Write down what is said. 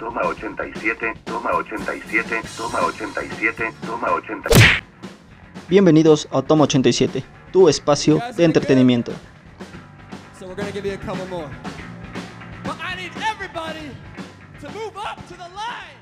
toma 87, toma 87, toma 87, toma 87. Bienvenidos a Toma 87, tu espacio de entretenimiento. So we're gonna give you a couple more. But I need everybody to move up to the line.